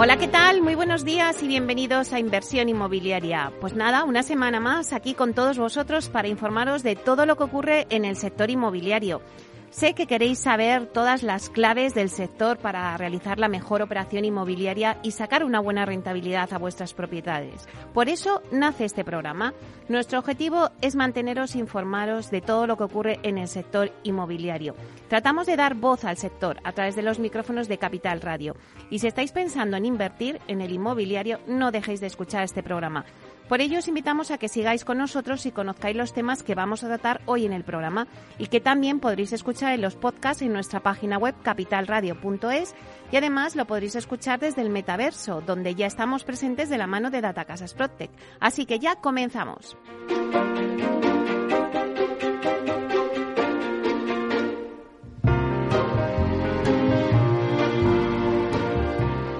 Hola, ¿qué tal? Muy buenos días y bienvenidos a Inversión Inmobiliaria. Pues nada, una semana más aquí con todos vosotros para informaros de todo lo que ocurre en el sector inmobiliario. Sé que queréis saber todas las claves del sector para realizar la mejor operación inmobiliaria y sacar una buena rentabilidad a vuestras propiedades. Por eso nace este programa. Nuestro objetivo es manteneros informados de todo lo que ocurre en el sector inmobiliario. Tratamos de dar voz al sector a través de los micrófonos de Capital Radio. Y si estáis pensando en invertir en el inmobiliario, no dejéis de escuchar este programa. Por ello os invitamos a que sigáis con nosotros y conozcáis los temas que vamos a tratar hoy en el programa y que también podréis escuchar en los podcasts en nuestra página web capitalradio.es y además lo podréis escuchar desde el metaverso, donde ya estamos presentes de la mano de Data Casas. Así que ya comenzamos.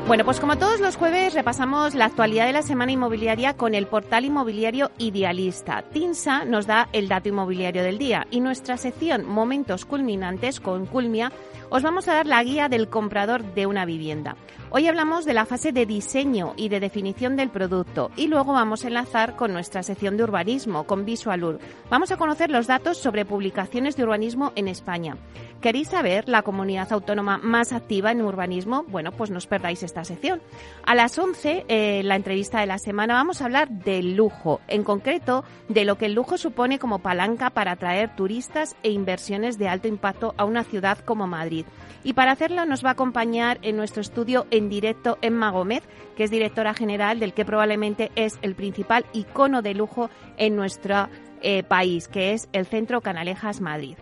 Bueno, pues como todos los jueves repasamos la actualidad de la semana inmobiliaria con el portal inmobiliario Idealista. TINSA nos da el dato inmobiliario del día y nuestra sección Momentos Culminantes con Culmia os vamos a dar la guía del comprador de una vivienda. Hoy hablamos de la fase de diseño y de definición del producto y luego vamos a enlazar con nuestra sección de urbanismo, con Visualur. Vamos a conocer los datos sobre publicaciones de urbanismo en España. ¿Queréis saber la comunidad autónoma más activa en urbanismo? Bueno, pues no os perdáis esta sección. A las 11, eh, la entrevista de la semana, vamos a hablar del lujo, en concreto de lo que el lujo supone como palanca para atraer turistas e inversiones de alto impacto a una ciudad como Madrid. Y para hacerlo nos va a acompañar en nuestro estudio en directo Emma Gómez, que es directora general del que probablemente es el principal icono de lujo en nuestro eh, país, que es el Centro Canalejas Madrid.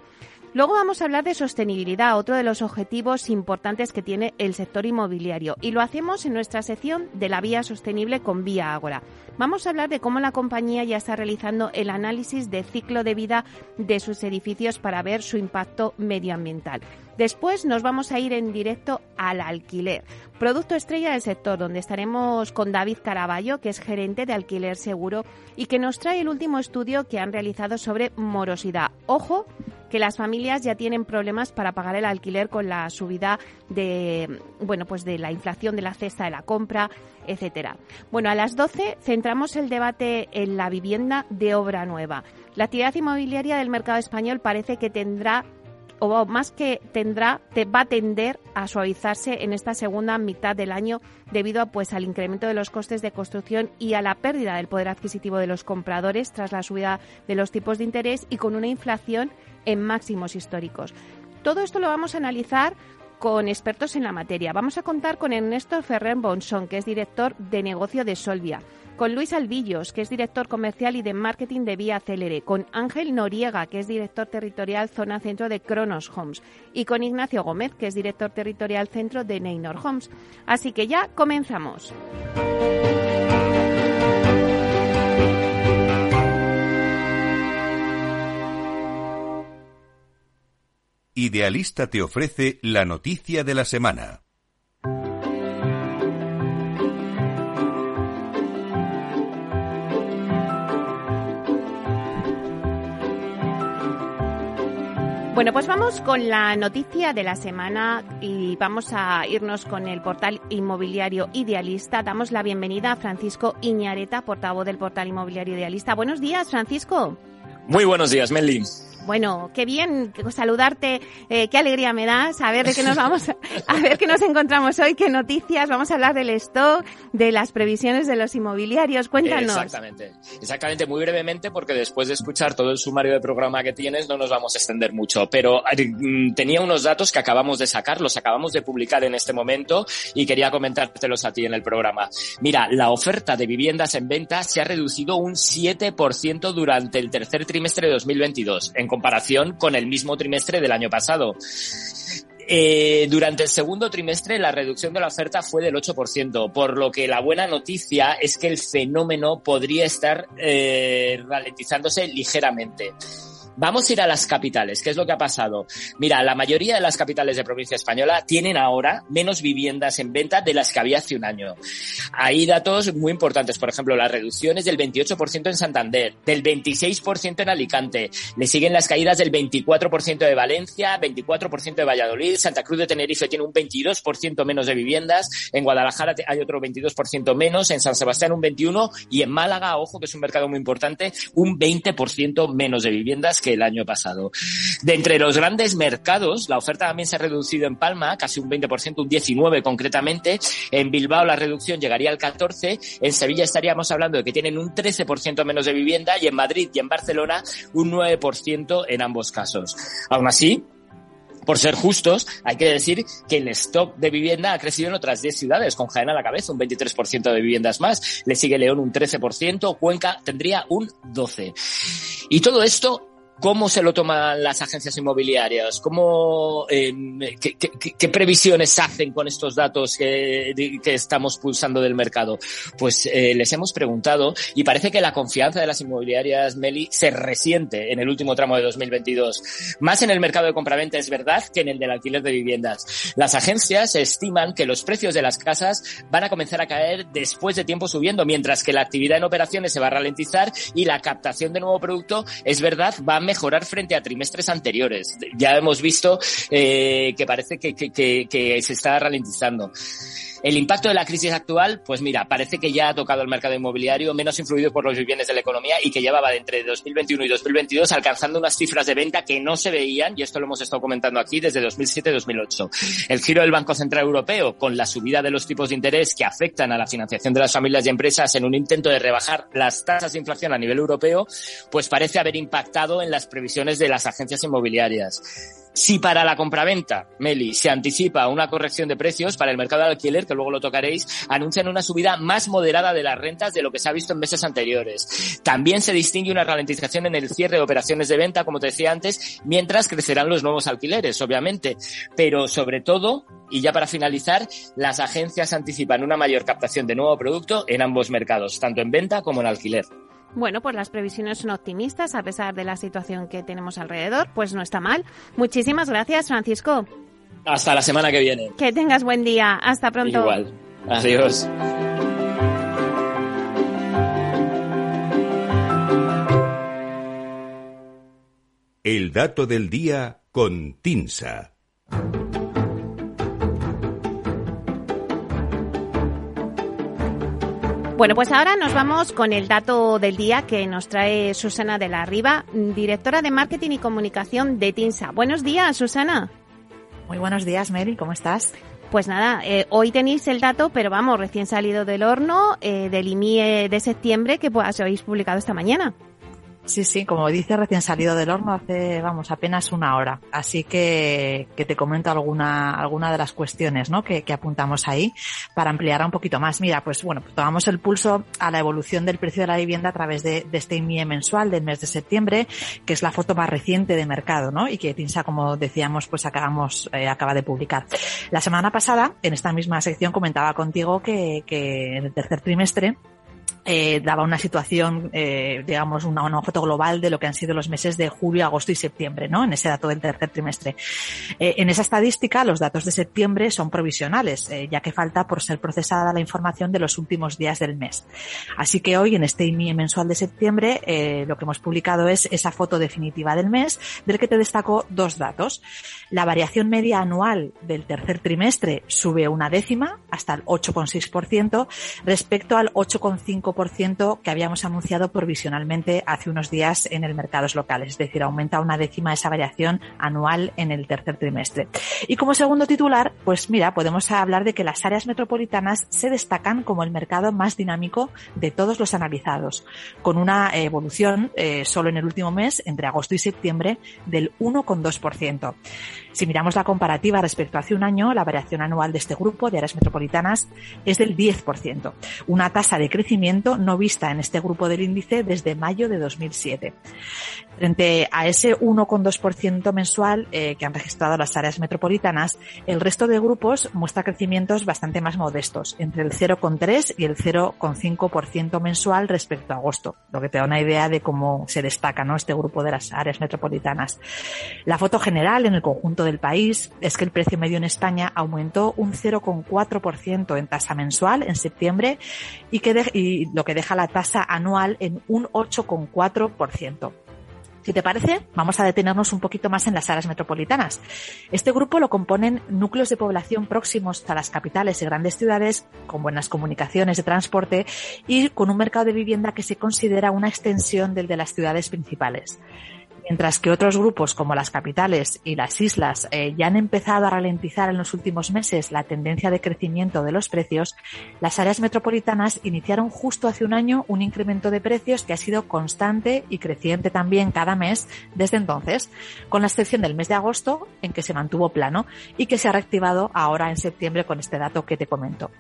Luego vamos a hablar de sostenibilidad, otro de los objetivos importantes que tiene el sector inmobiliario, y lo hacemos en nuestra sección de la vía sostenible con Vía Ágora. Vamos a hablar de cómo la compañía ya está realizando el análisis de ciclo de vida de sus edificios para ver su impacto medioambiental. Después nos vamos a ir en directo al alquiler, producto estrella del sector, donde estaremos con David Caraballo, que es gerente de alquiler seguro y que nos trae el último estudio que han realizado sobre morosidad. Ojo, que las familias ya tienen problemas para pagar el alquiler con la subida de bueno pues de la inflación de la cesta de la compra etcétera bueno a las 12 centramos el debate en la vivienda de obra nueva la actividad inmobiliaria del mercado español parece que tendrá o más que tendrá, te va a tender a suavizarse en esta segunda mitad del año debido a, pues, al incremento de los costes de construcción y a la pérdida del poder adquisitivo de los compradores tras la subida de los tipos de interés y con una inflación en máximos históricos. Todo esto lo vamos a analizar con expertos en la materia. Vamos a contar con Ernesto Ferrer Bonson, que es director de negocio de Solvia con Luis Albillos, que es director comercial y de marketing de Vía Celere, con Ángel Noriega, que es director territorial zona centro de Kronos Homes, y con Ignacio Gómez, que es director territorial centro de Neynor Homes. Así que ya comenzamos. Idealista te ofrece la noticia de la semana. Bueno, pues vamos con la noticia de la semana y vamos a irnos con el portal inmobiliario Idealista. Damos la bienvenida a Francisco Iñareta, portavoz del portal inmobiliario Idealista. Buenos días, Francisco. Muy buenos días, Meli. Bueno, qué bien saludarte, eh, qué alegría me da saber de qué nos vamos, a ver qué nos encontramos hoy, qué noticias, vamos a hablar del stock, de las previsiones de los inmobiliarios, cuéntanos. Exactamente, exactamente, muy brevemente porque después de escuchar todo el sumario de programa que tienes no nos vamos a extender mucho, pero mm, tenía unos datos que acabamos de sacar, los acabamos de publicar en este momento y quería comentártelos a ti en el programa. Mira, la oferta de viviendas en venta se ha reducido un 7% durante el tercer trimestre de 2022, en comparación con el mismo trimestre del año pasado. Eh, durante el segundo trimestre la reducción de la oferta fue del 8%, por lo que la buena noticia es que el fenómeno podría estar eh, ralentizándose ligeramente. Vamos a ir a las capitales. ¿Qué es lo que ha pasado? Mira, la mayoría de las capitales de provincia española tienen ahora menos viviendas en venta de las que había hace un año. Hay datos muy importantes. Por ejemplo, las reducciones del 28% en Santander, del 26% en Alicante. Le siguen las caídas del 24% de Valencia, 24% de Valladolid. Santa Cruz de Tenerife tiene un 22% menos de viviendas. En Guadalajara hay otro 22% menos. En San Sebastián un 21% y en Málaga, ojo que es un mercado muy importante, un 20% menos de viviendas que el año pasado. De entre los grandes mercados, la oferta también se ha reducido en Palma, casi un 20%, un 19% concretamente. En Bilbao la reducción llegaría al 14%. En Sevilla estaríamos hablando de que tienen un 13% menos de vivienda y en Madrid y en Barcelona un 9% en ambos casos. Aún así, por ser justos, hay que decir que el stock de vivienda ha crecido en otras 10 ciudades, con Jaén a la cabeza, un 23% de viviendas más, le sigue León un 13%, Cuenca tendría un 12%. Y todo esto ¿Cómo se lo toman las agencias inmobiliarias? ¿Cómo, eh, qué, previsiones hacen con estos datos que, que estamos pulsando del mercado? Pues eh, les hemos preguntado y parece que la confianza de las inmobiliarias, Meli, se resiente en el último tramo de 2022. Más en el mercado de compraventa es verdad que en el del alquiler de viviendas. Las agencias estiman que los precios de las casas van a comenzar a caer después de tiempo subiendo, mientras que la actividad en operaciones se va a ralentizar y la captación de nuevo producto, es verdad, va a mejorar frente a trimestres anteriores. Ya hemos visto eh, que parece que, que, se está ralentizando. El impacto de la crisis actual, pues mira, parece que ya ha tocado el mercado inmobiliario, menos influido por los bienes de la economía y que llevaba de entre 2021 y 2022 alcanzando unas cifras de venta que no se veían, y esto lo hemos estado comentando aquí desde 2007-2008. El giro del Banco Central Europeo con la subida de los tipos de interés que afectan a la financiación de las familias y empresas en un intento de rebajar las tasas de inflación a nivel europeo, pues parece haber impactado en las previsiones de las agencias inmobiliarias. Si para la compraventa, Meli, se anticipa una corrección de precios para el mercado de alquiler, que luego lo tocaréis, anuncian una subida más moderada de las rentas de lo que se ha visto en meses anteriores. También se distingue una ralentización en el cierre de operaciones de venta, como te decía antes, mientras crecerán los nuevos alquileres, obviamente. Pero sobre todo, y ya para finalizar, las agencias anticipan una mayor captación de nuevo producto en ambos mercados, tanto en venta como en alquiler. Bueno, pues las previsiones son optimistas a pesar de la situación que tenemos alrededor, pues no está mal. Muchísimas gracias, Francisco. Hasta la semana que viene. Que tengas buen día. Hasta pronto. Igual. Adiós. El dato del día con Tinsa. Bueno, pues ahora nos vamos con el dato del día que nos trae Susana de la Riva, directora de Marketing y Comunicación de TINSA. Buenos días, Susana. Muy buenos días, Mary, ¿cómo estás? Pues nada, eh, hoy tenéis el dato, pero vamos, recién salido del horno eh, del IMIE de septiembre que pues, habéis publicado esta mañana. Sí, sí, como dice, recién salido del horno hace, vamos, apenas una hora. Así que, que te comento alguna, alguna de las cuestiones, ¿no? Que, que apuntamos ahí para ampliar un poquito más. Mira, pues bueno, pues tomamos el pulso a la evolución del precio de la vivienda a través de, de este IMIE mensual del mes de septiembre, que es la foto más reciente de mercado, ¿no? Y que TINSA, como decíamos, pues acabamos, eh, acaba de publicar. La semana pasada, en esta misma sección, comentaba contigo que, que en el tercer trimestre, eh, daba una situación, eh, digamos, una, una, foto global de lo que han sido los meses de julio, agosto y septiembre, ¿no? En ese dato del tercer trimestre. Eh, en esa estadística, los datos de septiembre son provisionales, eh, ya que falta por ser procesada la información de los últimos días del mes. Así que hoy, en este IMIE mensual de septiembre, eh, lo que hemos publicado es esa foto definitiva del mes, del que te destaco dos datos. La variación media anual del tercer trimestre sube una décima, hasta el 8,6%, respecto al 8,5% que habíamos anunciado provisionalmente hace unos días en el mercados locales, es decir, aumenta una décima esa variación anual en el tercer trimestre. Y como segundo titular, pues mira, podemos hablar de que las áreas metropolitanas se destacan como el mercado más dinámico de todos los analizados, con una evolución eh, solo en el último mes, entre agosto y septiembre, del 1,2%. Si miramos la comparativa respecto a hace un año, la variación anual de este grupo de áreas metropolitanas es del 10%, una tasa de crecimiento no vista en este grupo del índice desde mayo de 2007. Frente a ese 1,2% mensual eh, que han registrado las áreas metropolitanas, el resto de grupos muestra crecimientos bastante más modestos, entre el 0,3 y el 0,5% mensual respecto a agosto, lo que te da una idea de cómo se destaca ¿no? este grupo de las áreas metropolitanas. La foto general en el conjunto del país es que el precio medio en España aumentó un 0,4% en tasa mensual en septiembre y, que y lo que deja la tasa anual en un 8,4%. Si te parece, vamos a detenernos un poquito más en las áreas metropolitanas. Este grupo lo componen núcleos de población próximos a las capitales y grandes ciudades, con buenas comunicaciones de transporte y con un mercado de vivienda que se considera una extensión del de las ciudades principales. Mientras que otros grupos como las capitales y las islas eh, ya han empezado a ralentizar en los últimos meses la tendencia de crecimiento de los precios, las áreas metropolitanas iniciaron justo hace un año un incremento de precios que ha sido constante y creciente también cada mes desde entonces, con la excepción del mes de agosto en que se mantuvo plano y que se ha reactivado ahora en septiembre con este dato que te comento.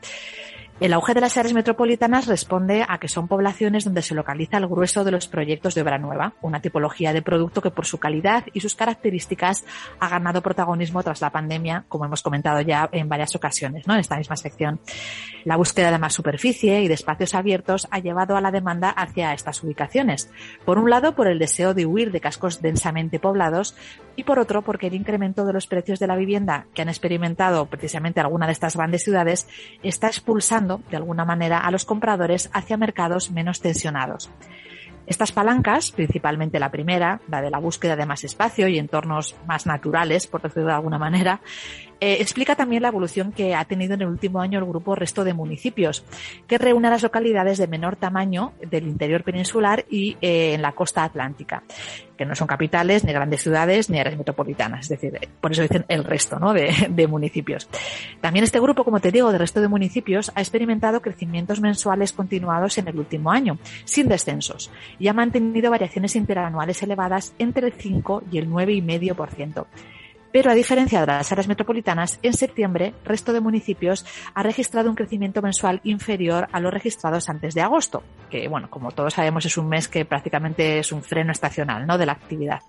El auge de las áreas metropolitanas responde a que son poblaciones donde se localiza el grueso de los proyectos de obra nueva, una tipología de producto que por su calidad y sus características ha ganado protagonismo tras la pandemia, como hemos comentado ya en varias ocasiones, ¿no? En esta misma sección. La búsqueda de más superficie y de espacios abiertos ha llevado a la demanda hacia estas ubicaciones. Por un lado, por el deseo de huir de cascos densamente poblados y por otro, porque el incremento de los precios de la vivienda que han experimentado precisamente alguna de estas grandes ciudades está expulsando de alguna manera a los compradores hacia mercados menos tensionados. Estas palancas, principalmente la primera, la de la búsqueda de más espacio y entornos más naturales, por decirlo de alguna manera, eh, explica también la evolución que ha tenido en el último año el grupo Resto de Municipios, que reúne a las localidades de menor tamaño del interior peninsular y eh, en la costa atlántica, que no son capitales, ni grandes ciudades, ni áreas metropolitanas. Es decir, por eso dicen el resto ¿no? de, de municipios. También este grupo, como te digo, de Resto de Municipios, ha experimentado crecimientos mensuales continuados en el último año, sin descensos, y ha mantenido variaciones interanuales elevadas entre el 5 y el 9,5%. Pero a diferencia de las áreas metropolitanas, en septiembre, resto de municipios ha registrado un crecimiento mensual inferior a los registrados antes de agosto, que, bueno, como todos sabemos, es un mes que prácticamente es un freno estacional, ¿no? De la actividad.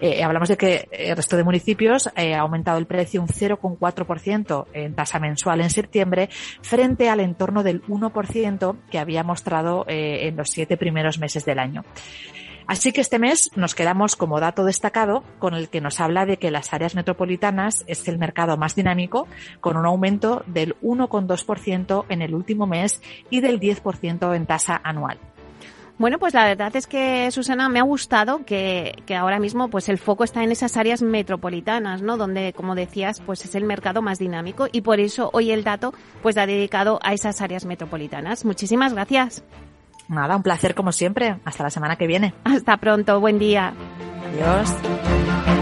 Eh, hablamos de que el resto de municipios eh, ha aumentado el precio un 0,4% en tasa mensual en septiembre, frente al entorno del 1% que había mostrado eh, en los siete primeros meses del año. Así que este mes nos quedamos como dato destacado con el que nos habla de que las áreas metropolitanas es el mercado más dinámico, con un aumento del 1,2% en el último mes y del 10% en tasa anual. Bueno, pues la verdad es que, Susana, me ha gustado que, ahora mismo pues el foco está en esas áreas metropolitanas, ¿no? Donde, como decías, pues es el mercado más dinámico y por eso hoy el dato pues ha dedicado a esas áreas metropolitanas. Muchísimas gracias. Nada, un placer como siempre. Hasta la semana que viene. Hasta pronto, buen día. Adiós.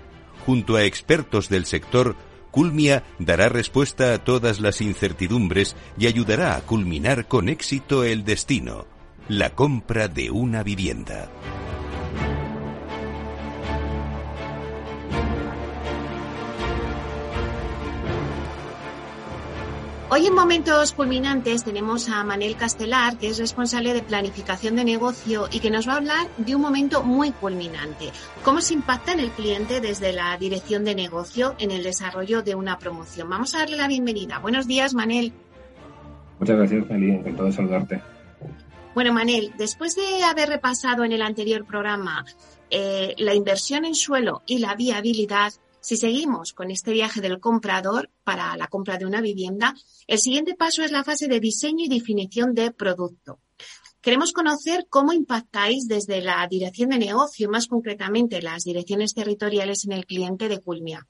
junto a expertos del sector, Culmia dará respuesta a todas las incertidumbres y ayudará a culminar con éxito el destino, la compra de una vivienda. Hoy en Momentos Culminantes tenemos a Manel Castelar, que es responsable de planificación de negocio y que nos va a hablar de un momento muy culminante. ¿Cómo se impacta en el cliente desde la dirección de negocio en el desarrollo de una promoción? Vamos a darle la bienvenida. Buenos días, Manel. Muchas gracias, Meli. Encantado de saludarte. Bueno, Manel, después de haber repasado en el anterior programa eh, la inversión en suelo y la viabilidad, si seguimos con este viaje del comprador para la compra de una vivienda, el siguiente paso es la fase de diseño y definición de producto. Queremos conocer cómo impactáis desde la dirección de negocio, más concretamente las direcciones territoriales en el cliente de Culmia.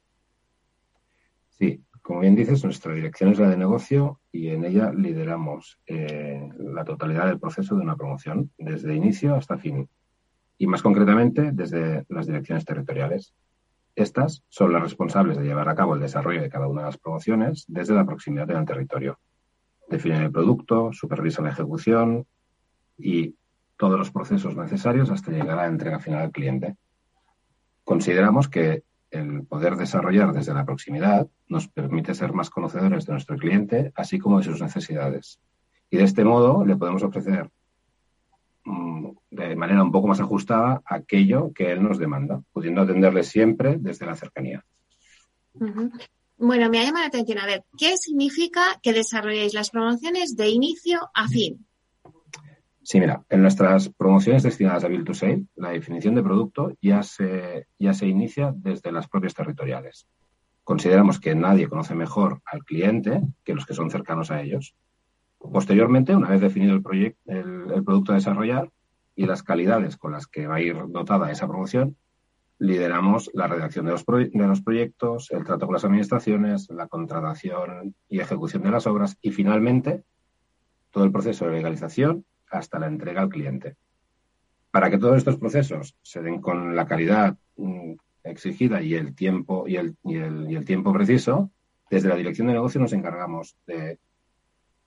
Sí, como bien dices, nuestra dirección es la de negocio y en ella lideramos eh, la totalidad del proceso de una promoción, desde inicio hasta fin. Y más concretamente, desde las direcciones territoriales. Estas son las responsables de llevar a cabo el desarrollo de cada una de las promociones desde la proximidad del territorio. Definen el producto, supervisan la ejecución y todos los procesos necesarios hasta llegar a la entrega final al cliente. Consideramos que el poder desarrollar desde la proximidad nos permite ser más conocedores de nuestro cliente, así como de sus necesidades. Y de este modo le podemos ofrecer de manera un poco más ajustada aquello que él nos demanda, pudiendo atenderle siempre desde la cercanía. Bueno, me ha llamado la atención. A ver, ¿qué significa que desarrolléis las promociones de inicio a fin? Sí, mira, en nuestras promociones destinadas a Build to Sale, la definición de producto ya se, ya se inicia desde las propias territoriales. Consideramos que nadie conoce mejor al cliente que los que son cercanos a ellos Posteriormente, una vez definido el, el, producto a desarrollar y las calidades con las que va a ir dotada esa promoción, lideramos la redacción de los, de los proyectos, el trato con las administraciones, la contratación y ejecución de las obras y finalmente todo el proceso de legalización hasta la entrega al cliente. Para que todos estos procesos se den con la calidad mm, exigida y el tiempo y el, y el tiempo preciso, desde la dirección de negocio nos encargamos de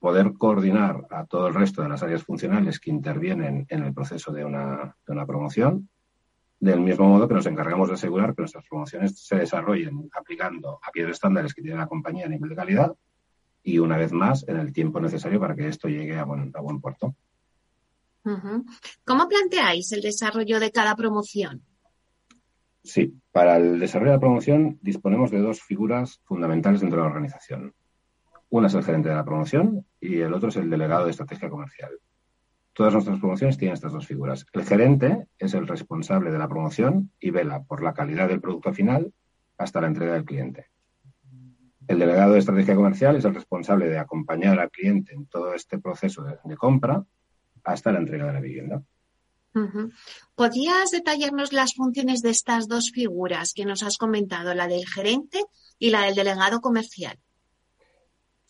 poder coordinar a todo el resto de las áreas funcionales que intervienen en el proceso de una, promoción, del mismo modo que nos encargamos de asegurar que nuestras promociones se desarrollen aplicando aquellos estándares que tiene la compañía a nivel de calidad y, una vez más, en el tiempo necesario para que esto llegue a buen, a buen puerto. ¿Cómo planteáis el desarrollo de cada promoción? Sí, para el desarrollo de la promoción disponemos de dos figuras fundamentales dentro de la organización. Una es el gerente de la promoción y el otro es el delegado de estrategia comercial. Todas nuestras promociones tienen estas dos figuras. El gerente es el responsable de la promoción y vela por la calidad del producto final hasta la entrega del cliente. El delegado de estrategia comercial es el responsable de acompañar al cliente en todo este proceso de, compra hasta la entrega de la vivienda. ¿Podrías detallarnos las funciones de estas dos figuras que nos has comentado, la del gerente y la del delegado comercial?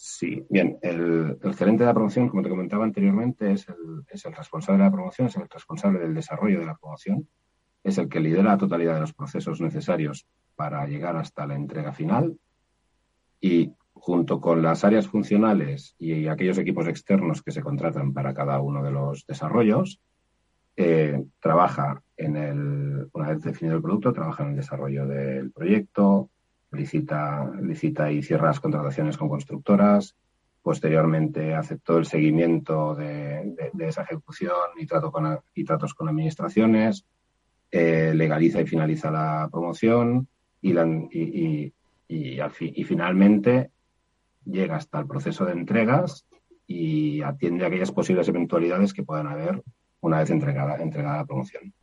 Sí, bien, el, gerente de la promoción, como te comentaba anteriormente, es el, es el responsable de la promoción, es el responsable del desarrollo de la promoción, es el que lidera la totalidad de los procesos necesarios para llegar hasta la entrega final. Y junto con las áreas funcionales y aquellos equipos externos que se contratan para cada uno de los desarrollos, eh, trabaja en el, una vez definido el producto, trabaja en el desarrollo del proyecto, licita, licita y cierra las contrataciones con constructoras, posteriormente hace el seguimiento de, esa ejecución y, trato con, tratos con administraciones, eh, legaliza y finaliza la promoción y, y, finalmente llega hasta el proceso de entregas y atiende aquellas posibles eventualidades que puedan haber una vez entregada la promoción.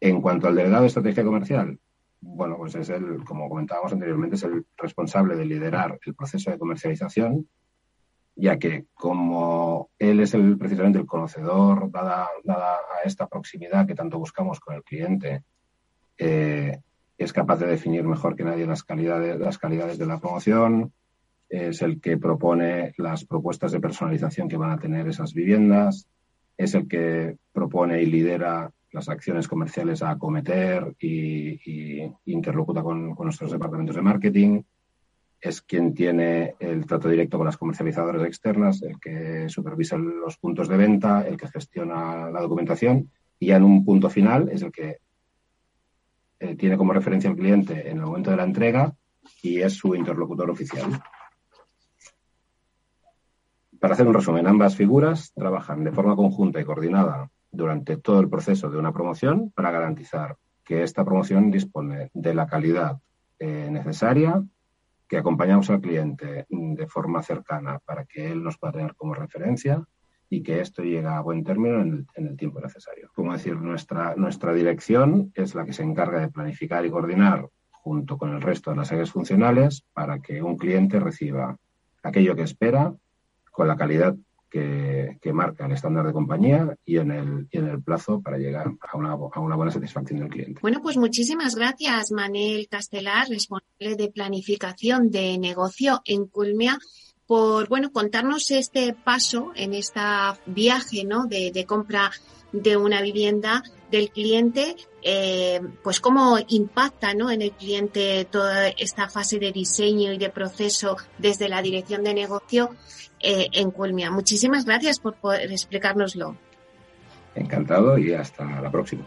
En cuanto al delegado de estrategia comercial, bueno, pues es el, como comentábamos anteriormente, es el responsable de liderar el proceso de comercialización, ya que como él es el, precisamente el conocedor, dada, dada a esta proximidad que tanto buscamos con el cliente, eh, es capaz de definir mejor que nadie las calidades, las calidades de la promoción, es el que propone las propuestas de personalización que van a tener esas viviendas, es el que propone y lidera las acciones comerciales a acometer y, interlocuta con, nuestros departamentos de marketing. Es quien tiene el trato directo con las comercializadoras externas, el que supervisa los puntos de venta, el que gestiona la documentación y ya en un punto final es el que eh, tiene como referencia al cliente en el momento de la entrega y es su interlocutor oficial. Para hacer un resumen, ambas figuras trabajan de forma conjunta y coordinada durante todo el proceso de una promoción para garantizar que esta promoción dispone de la calidad eh, necesaria, que acompañamos al cliente de forma cercana para que él nos pueda tener como referencia y que esto llegue a buen término en el, tiempo necesario. Como decir, nuestra, nuestra dirección es la que se encarga de planificar y coordinar junto con el resto de las áreas funcionales para que un cliente reciba aquello que espera con la calidad que, marca el estándar de compañía y en el, en el plazo para llegar a una, a una buena satisfacción del cliente. Bueno, pues muchísimas gracias, Manel Castelar, responsable de planificación de negocio en Culmia por bueno contarnos este paso en este viaje ¿no? de, de compra de una vivienda del cliente, eh, pues cómo impacta ¿no? en el cliente toda esta fase de diseño y de proceso desde la dirección de negocio eh, en Culmia. Muchísimas gracias por poder explicárnoslo. Encantado y hasta la próxima.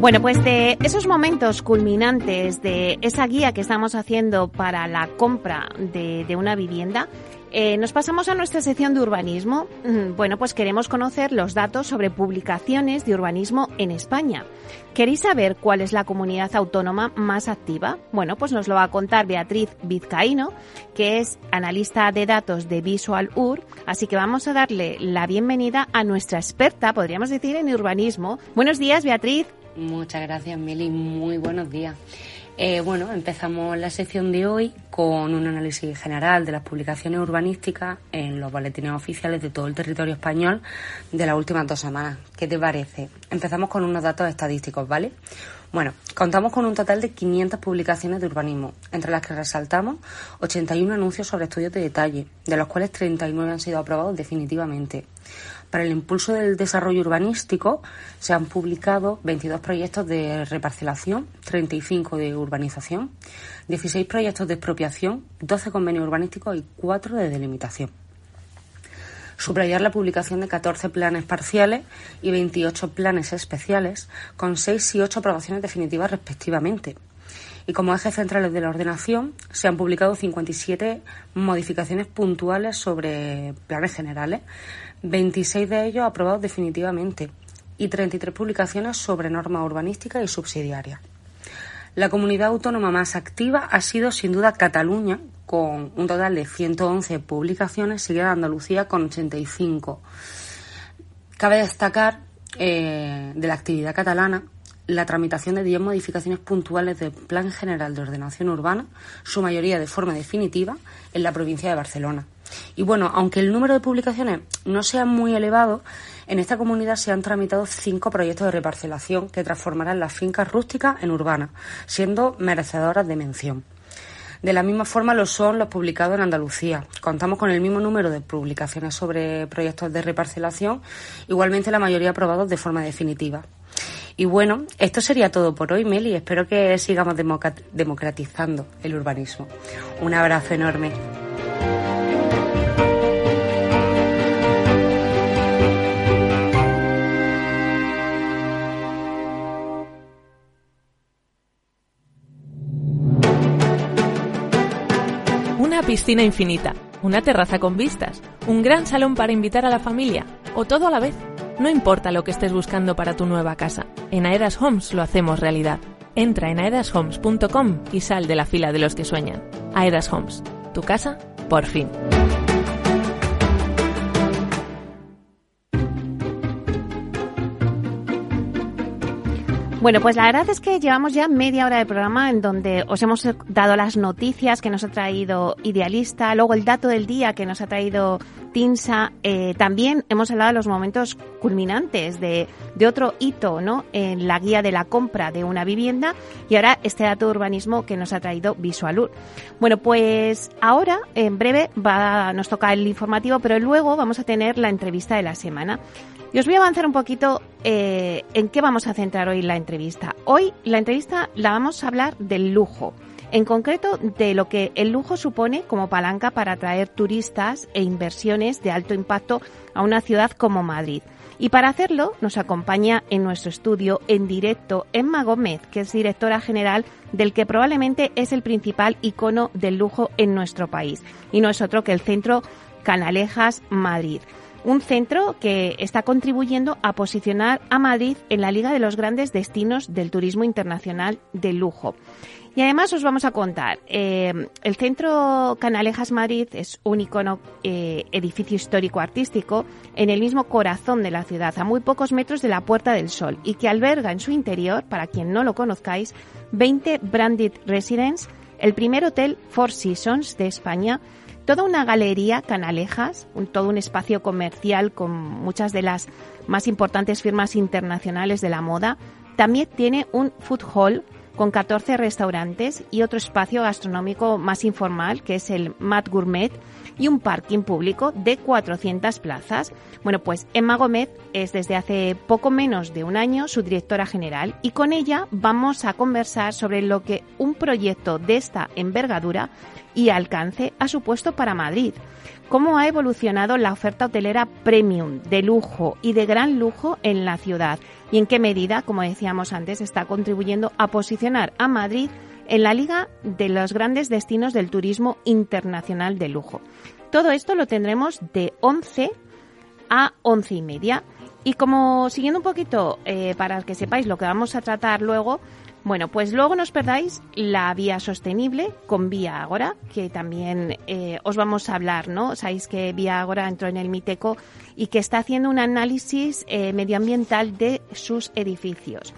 Bueno, pues de esos momentos culminantes de esa guía que estamos haciendo para la compra de, una vivienda, eh, nos pasamos a nuestra sección de urbanismo. Mm, bueno, pues queremos conocer los datos sobre publicaciones de urbanismo en España. ¿Queréis saber cuál es la comunidad autónoma más activa? Bueno, pues nos lo va a contar Beatriz Vizcaíno, que es analista de datos de Visual UR. Así que vamos a darle la bienvenida a nuestra experta, podríamos decir, en urbanismo. Buenos días, Beatriz. Muchas gracias, Meli. Muy buenos días. Eh, bueno, empezamos la sección de hoy con un análisis general de las publicaciones urbanísticas en los boletines oficiales de todo el territorio español de las últimas dos semanas. ¿Qué te parece? Empezamos con unos datos estadísticos, ¿vale? Bueno, contamos con un total de 500 publicaciones de urbanismo, entre las que resaltamos 81 anuncios sobre estudios de detalle, de los cuales 39 han sido aprobados definitivamente. Para el impulso del desarrollo urbanístico se han publicado 22 proyectos de reparcelación, 35 de urbanización, 16 proyectos de expropiación, 12 convenios urbanísticos y 4 de delimitación. Subrayar la publicación de 14 planes parciales y 28 planes especiales, con 6 y 8 aprobaciones definitivas respectivamente. Y como ejes centrales de la ordenación, se han publicado 57 modificaciones puntuales sobre planes generales, 26 de ellos aprobados definitivamente y 33 publicaciones sobre norma urbanística y subsidiaria. La comunidad autónoma más activa ha sido sin duda Cataluña, con un total de 111 publicaciones, seguida Andalucía con 85. Cabe destacar eh, de la actividad catalana la tramitación de 10 modificaciones puntuales del Plan General de Ordenación Urbana, su mayoría de forma definitiva, en la provincia de Barcelona. Y bueno, aunque el número de publicaciones no sea muy elevado, en esta comunidad se han tramitado cinco proyectos de reparcelación que transformarán las fincas rústicas en urbanas, siendo merecedoras de mención. De la misma forma lo son los publicados en Andalucía. Contamos con el mismo número de publicaciones sobre proyectos de reparcelación, igualmente la mayoría aprobados de forma definitiva. Y bueno, esto sería todo por hoy, Meli. Espero que sigamos democratizando el urbanismo. Un abrazo enorme. Una piscina infinita, una terraza con vistas, un gran salón para invitar a la familia o todo a la vez. No importa lo que estés buscando para tu nueva casa, en Aedas Homes lo hacemos realidad. Entra en aedashomes.com y sal de la fila de los que sueñan. Aedas Homes, tu casa, por fin. Bueno, pues la verdad es que llevamos ya media hora de programa en donde os hemos dado las noticias que nos ha traído Idealista, luego el dato del día que nos ha traído TINSA. Eh, también hemos hablado de los momentos culminantes de, de, otro hito ¿no? en la guía de la compra de una vivienda y ahora este dato de urbanismo que nos ha traído Visualur. Bueno, pues ahora en breve va, nos toca el informativo, pero luego vamos a tener la entrevista de la semana. Y os voy a avanzar un poquito eh, en qué vamos a centrar hoy la entrevista. Hoy la entrevista la vamos a hablar del lujo en concreto de lo que el lujo supone como palanca para atraer turistas e inversiones de alto impacto a una ciudad como Madrid. Y para hacerlo nos acompaña en nuestro estudio en directo Emma Gómez, que es directora general del que probablemente es el principal icono del lujo en nuestro país. Y no es otro que el Centro Canalejas Madrid un centro que está contribuyendo a posicionar a Madrid en la Liga de los Grandes Destinos del Turismo Internacional de Lujo. Y además os vamos a contar, eh, el Centro Canalejas Madrid es un icono eh, edificio histórico-artístico en el mismo corazón de la ciudad, a muy pocos metros de la Puerta del Sol, y que alberga en su interior, para quien no lo conozcáis, 20 branded residence, el primer hotel Four Seasons de España, toda una galería Canalejas, todo un espacio comercial con muchas de las más importantes firmas internacionales de la moda. También tiene un food hall con 14 restaurantes y otro espacio gastronómico más informal, que es el Mat Gourmet, y un parking público de 400 plazas. Bueno, pues Emma Gómez es desde hace poco menos de un año su directora general y con ella vamos a conversar sobre lo que un proyecto de esta envergadura y alcance ha supuesto para Madrid. Cómo ha evolucionado la oferta hotelera premium, de lujo y de gran lujo en la ciudad y en qué medida, como decíamos antes, está contribuyendo a posicionar a Madrid en la liga de los grandes destinos del turismo internacional de lujo. Todo esto lo tendremos de 11 a 11 y media. Y como siguiendo un poquito, eh, para que sepáis lo que vamos a tratar luego, bueno, pues luego no os perdáis la vía sostenible con Vía Agora, que también eh, os vamos a hablar, ¿no? Sabéis que Vía Agora entró en el Miteco y que está haciendo un análisis eh, medioambiental de sus edificios.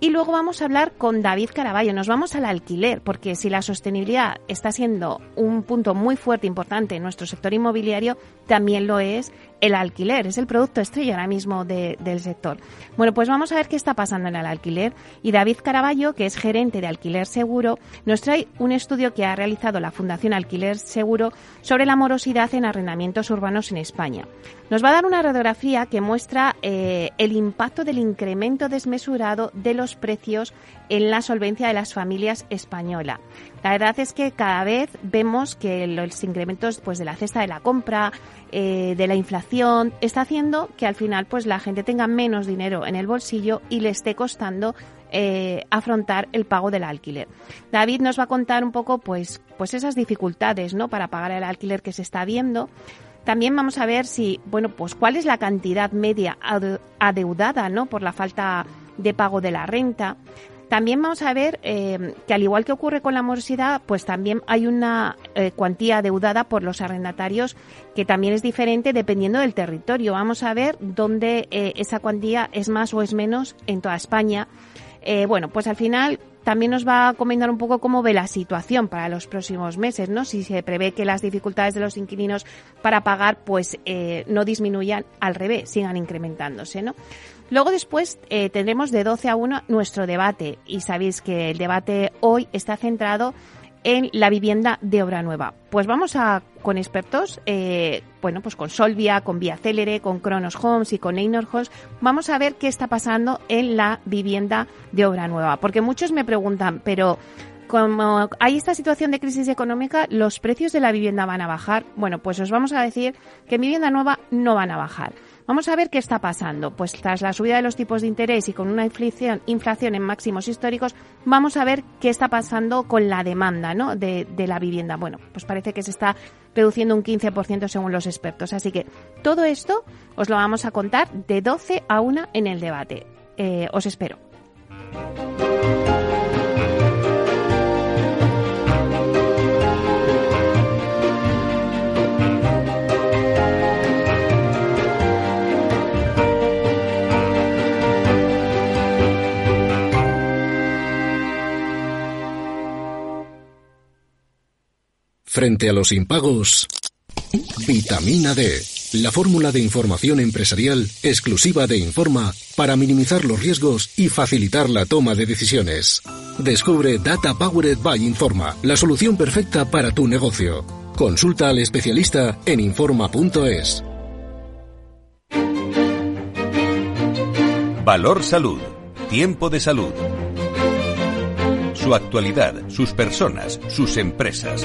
Y luego vamos a hablar con David Caraballo, nos vamos al alquiler, porque si la sostenibilidad está siendo un punto muy fuerte, importante en nuestro sector inmobiliario, también lo es el alquiler, es el producto estrella ahora mismo del sector. Bueno, pues vamos a ver qué está pasando en el alquiler y David Caraballo, que es gerente de Alquiler Seguro, nos trae un estudio que ha realizado la Fundación Alquiler Seguro sobre la morosidad en arrendamientos urbanos en España. Nos va a dar una radiografía que muestra eh, el impacto del incremento desmesurado de los precios en la solvencia de las familias españolas. La verdad es que cada vez vemos que los incrementos pues, de la cesta de la compra, eh, de la inflación, está haciendo que al final pues, la gente tenga menos dinero en el bolsillo y le esté costando eh, afrontar el pago del alquiler. David nos va a contar un poco pues, pues esas dificultades ¿no? para pagar el alquiler que se está viendo. También vamos a ver si, bueno, pues cuál es la cantidad media adeudada, ¿no? Por la falta de pago de la renta. También vamos a ver eh, que al igual que ocurre con la morosidad, pues también hay una eh, cuantía adeudada por los arrendatarios que también es diferente dependiendo del territorio. Vamos a ver dónde eh, esa cuantía es más o es menos en toda España. bueno, pues al final también nos va a comentar un poco cómo ve la situación para los próximos meses, ¿no? Si se prevé que las dificultades de los inquilinos para pagar, pues eh, no disminuyan, al revés, sigan incrementándose, ¿no? Luego después eh, tendremos de 12 a 1 nuestro debate y sabéis que el debate hoy está centrado en la vivienda de obra nueva. Pues vamos a con expertos, eh, bueno, pues con Solvia, con Vía Célere, con Kronos Homes y con Einor Homes, vamos a ver qué está pasando en la vivienda de obra nueva. Porque muchos me preguntan, pero como hay esta situación de crisis económica, ¿los precios de la vivienda van a bajar? Bueno, pues os vamos a decir que en vivienda nueva no van a bajar. Vamos a ver qué está pasando. Pues tras la subida de los tipos de interés y con una inflación, en máximos históricos, vamos a ver qué está pasando con la demanda ¿no? de, la vivienda. Bueno, pues parece que se está reduciendo un 15% según los expertos. Así que todo esto os lo vamos a contar de 12 a 1 en el debate. Eh, os espero. Frente a los impagos, Vitamina D, la fórmula de información empresarial exclusiva de Informa para minimizar los riesgos y facilitar la toma de decisiones. Descubre Data Powered by Informa, la solución perfecta para tu negocio. Consulta al especialista en Informa.es. Valor Salud. Tiempo de salud. Su actualidad, sus personas, sus empresas.